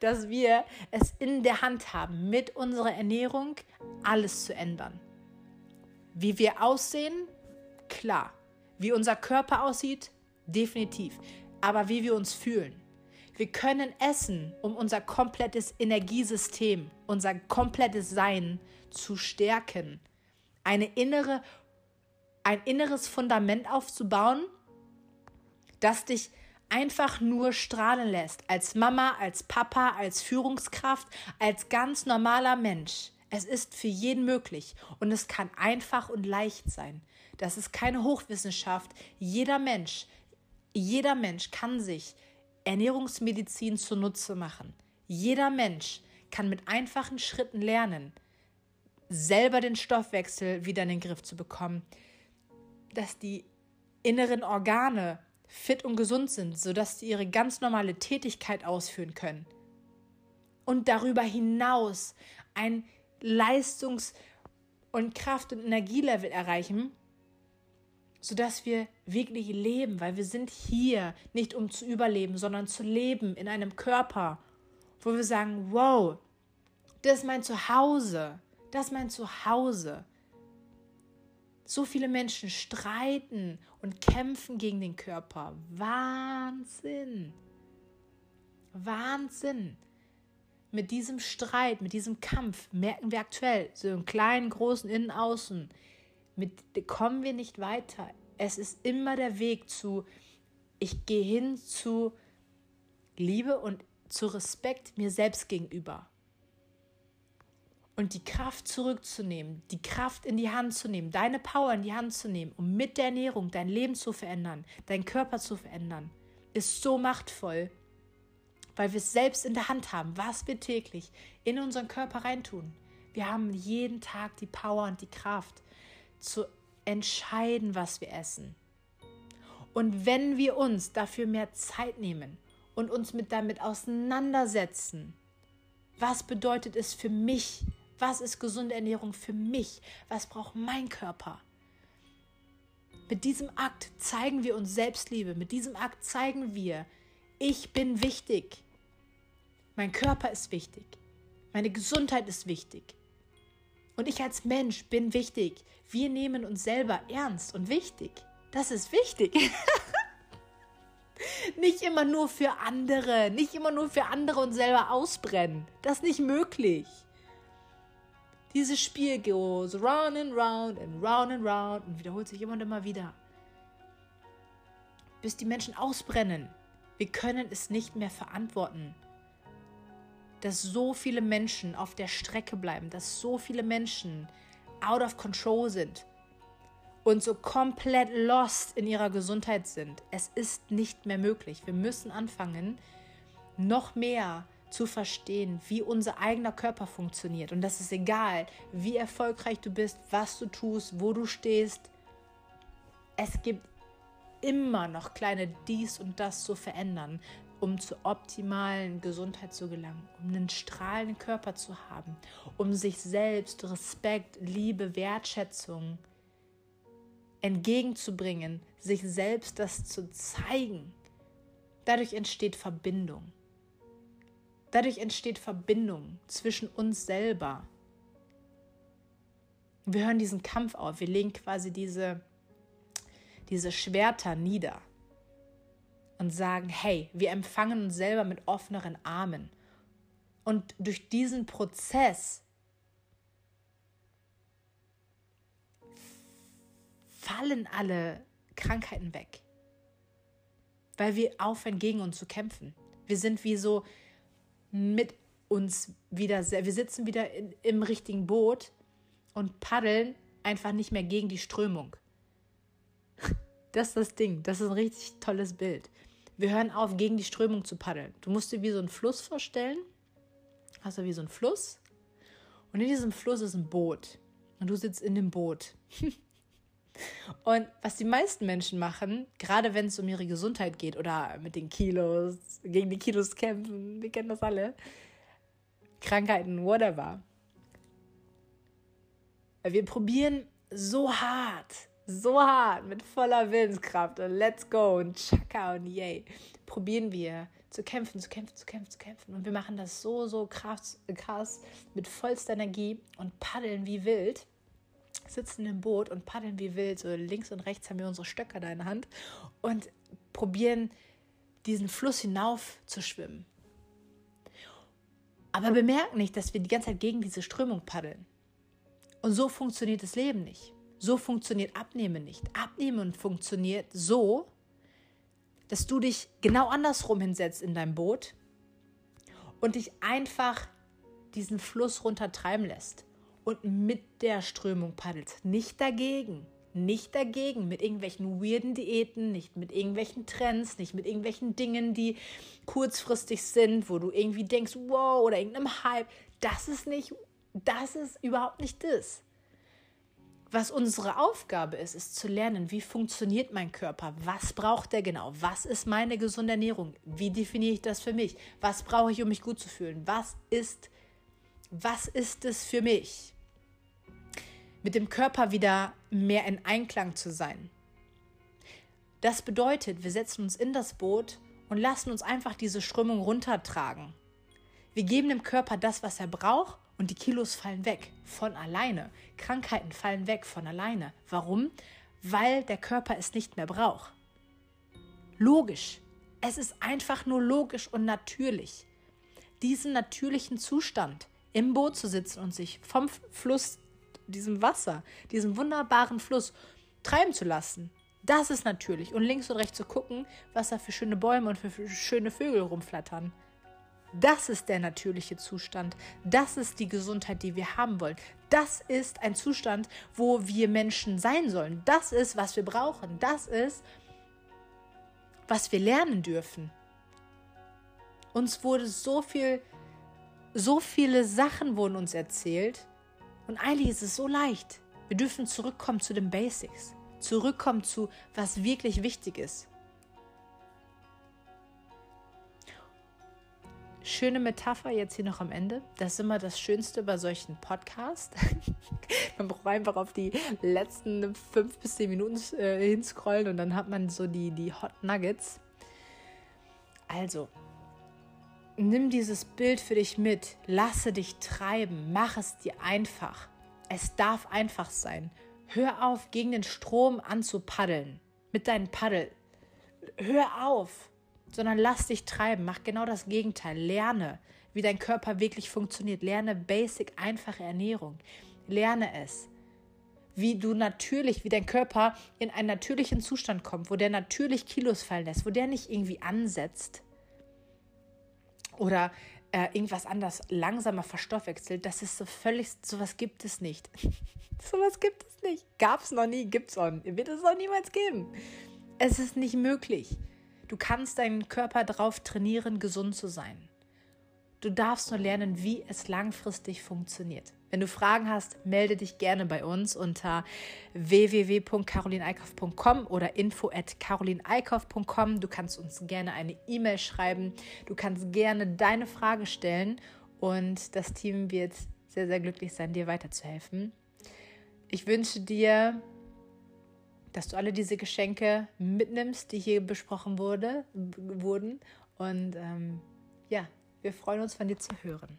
dass wir es in der Hand haben, mit unserer Ernährung alles zu ändern. Wie wir aussehen, klar. Wie unser Körper aussieht, definitiv. Aber wie wir uns fühlen. Wir können essen, um unser komplettes Energiesystem, unser komplettes Sein zu stärken. Eine innere, ein inneres Fundament aufzubauen, das dich einfach nur strahlen lässt. Als Mama, als Papa, als Führungskraft, als ganz normaler Mensch. Es ist für jeden möglich und es kann einfach und leicht sein. Das ist keine Hochwissenschaft. Jeder Mensch, jeder Mensch kann sich Ernährungsmedizin zunutze machen. Jeder Mensch kann mit einfachen Schritten lernen, selber den Stoffwechsel wieder in den Griff zu bekommen, dass die inneren Organe fit und gesund sind, sodass sie ihre ganz normale Tätigkeit ausführen können. Und darüber hinaus ein Leistungs- und Kraft- und Energielevel erreichen, sodass wir wirklich leben, weil wir sind hier nicht um zu überleben, sondern zu leben in einem Körper, wo wir sagen, wow, das ist mein Zuhause, das ist mein Zuhause. So viele Menschen streiten und kämpfen gegen den Körper. Wahnsinn. Wahnsinn. Mit diesem Streit, mit diesem Kampf merken wir aktuell, so im kleinen, großen Innen, Außen, mit kommen wir nicht weiter. Es ist immer der Weg zu, ich gehe hin zu Liebe und zu Respekt mir selbst gegenüber und die Kraft zurückzunehmen, die Kraft in die Hand zu nehmen, deine Power in die Hand zu nehmen, um mit der Ernährung dein Leben zu verändern, deinen Körper zu verändern, ist so machtvoll, weil wir es selbst in der Hand haben, was wir täglich in unseren Körper reintun. Wir haben jeden Tag die Power und die Kraft zu entscheiden, was wir essen. Und wenn wir uns dafür mehr Zeit nehmen und uns mit damit auseinandersetzen, was bedeutet es für mich, was ist gesunde Ernährung für mich? Was braucht mein Körper? Mit diesem Akt zeigen wir uns Selbstliebe. Mit diesem Akt zeigen wir, ich bin wichtig. Mein Körper ist wichtig. Meine Gesundheit ist wichtig. Und ich als Mensch bin wichtig. Wir nehmen uns selber ernst und wichtig. Das ist wichtig. nicht immer nur für andere, nicht immer nur für andere und selber ausbrennen. Das ist nicht möglich. Dieses Spiel goes round and round and round and round und wiederholt sich immer und immer wieder. Bis die Menschen ausbrennen. Wir können es nicht mehr verantworten, dass so viele Menschen auf der Strecke bleiben, dass so viele Menschen out of control sind und so komplett lost in ihrer Gesundheit sind. Es ist nicht mehr möglich. Wir müssen anfangen, noch mehr zu verstehen, wie unser eigener Körper funktioniert. Und das ist egal, wie erfolgreich du bist, was du tust, wo du stehst. Es gibt immer noch kleine dies und das zu verändern, um zur optimalen Gesundheit zu gelangen, um einen strahlenden Körper zu haben, um sich selbst Respekt, Liebe, Wertschätzung entgegenzubringen, sich selbst das zu zeigen. Dadurch entsteht Verbindung. Dadurch entsteht Verbindung zwischen uns selber. Wir hören diesen Kampf auf. Wir legen quasi diese, diese Schwerter nieder und sagen, hey, wir empfangen uns selber mit offeneren Armen. Und durch diesen Prozess fallen alle Krankheiten weg, weil wir aufhören, gegen uns zu kämpfen. Wir sind wie so mit uns wieder, wir sitzen wieder in, im richtigen Boot und paddeln einfach nicht mehr gegen die Strömung. Das ist das Ding, das ist ein richtig tolles Bild. Wir hören auf, gegen die Strömung zu paddeln. Du musst dir wie so einen Fluss vorstellen. Hast du wie so einen Fluss? Und in diesem Fluss ist ein Boot. Und du sitzt in dem Boot. Und was die meisten Menschen machen, gerade wenn es um ihre Gesundheit geht oder mit den Kilos, gegen die Kilos kämpfen, wir kennen das alle, Krankheiten, whatever. Wir probieren so hart, so hart, mit voller Willenskraft und let's go und tschakka und yay, probieren wir zu kämpfen, zu kämpfen, zu kämpfen, zu kämpfen. Und wir machen das so, so krass, krass mit vollster Energie und paddeln wie wild sitzen im Boot und paddeln wie wild. So links und rechts haben wir unsere Stöcker da in der Hand und probieren diesen Fluss hinauf zu schwimmen. Aber bemerken nicht, dass wir die ganze Zeit gegen diese Strömung paddeln. Und so funktioniert das Leben nicht. So funktioniert Abnehmen nicht. Abnehmen funktioniert so, dass du dich genau andersrum hinsetzt in deinem Boot und dich einfach diesen Fluss runtertreiben lässt und mit der Strömung paddelst. Nicht dagegen. Nicht dagegen mit irgendwelchen weirden Diäten, nicht mit irgendwelchen Trends, nicht mit irgendwelchen Dingen, die kurzfristig sind, wo du irgendwie denkst, wow, oder irgendeinem Hype. Das ist nicht, das ist überhaupt nicht das. Was unsere Aufgabe ist, ist zu lernen, wie funktioniert mein Körper, was braucht er genau, was ist meine gesunde Ernährung, wie definiere ich das für mich, was brauche ich, um mich gut zu fühlen, was ist, was ist es für mich mit dem Körper wieder mehr in Einklang zu sein. Das bedeutet, wir setzen uns in das Boot und lassen uns einfach diese Strömung runtertragen. Wir geben dem Körper das, was er braucht und die Kilos fallen weg von alleine. Krankheiten fallen weg von alleine. Warum? Weil der Körper es nicht mehr braucht. Logisch. Es ist einfach nur logisch und natürlich. Diesen natürlichen Zustand, im Boot zu sitzen und sich vom Fluss diesem Wasser, diesem wunderbaren Fluss treiben zu lassen. Das ist natürlich. Und links und rechts zu gucken, was da für schöne Bäume und für schöne Vögel rumflattern. Das ist der natürliche Zustand. Das ist die Gesundheit, die wir haben wollen. Das ist ein Zustand, wo wir Menschen sein sollen. Das ist, was wir brauchen. Das ist, was wir lernen dürfen. Uns wurde so viel, so viele Sachen wurden uns erzählt, und eigentlich ist es so leicht. Wir dürfen zurückkommen zu den Basics, zurückkommen zu, was wirklich wichtig ist. Schöne Metapher jetzt hier noch am Ende. Das ist immer das Schönste bei solchen Podcasts. man braucht einfach auf die letzten fünf bis zehn Minuten äh, hinscrollen und dann hat man so die, die Hot Nuggets. Also, nimm dieses Bild für dich mit, lasse dich treiben, mach es dir einfach. Es darf einfach sein. Hör auf, gegen den Strom anzupaddeln mit deinem Paddel. Hör auf, sondern lass dich treiben. Mach genau das Gegenteil. Lerne, wie dein Körper wirklich funktioniert. Lerne basic, einfache Ernährung. Lerne es wie du natürlich, wie dein Körper in einen natürlichen Zustand kommt, wo der natürlich Kilos fallen lässt, wo der nicht irgendwie ansetzt, oder äh, irgendwas anders langsamer verstoffwechselt, das ist so völlig, sowas gibt es nicht. sowas gibt es nicht. Gab es noch nie, gibt es auch, wird es auch niemals geben. Es ist nicht möglich. Du kannst deinen Körper darauf trainieren, gesund zu sein. Du darfst nur lernen, wie es langfristig funktioniert. Wenn du Fragen hast, melde dich gerne bei uns unter www.carolineikauf.com oder info@carolineikauf.com. Du kannst uns gerne eine E-Mail schreiben. Du kannst gerne deine Frage stellen und das Team wird sehr, sehr glücklich sein, dir weiterzuhelfen. Ich wünsche dir, dass du alle diese Geschenke mitnimmst, die hier besprochen wurde, wurden. Und ähm, ja, wir freuen uns, von dir zu hören.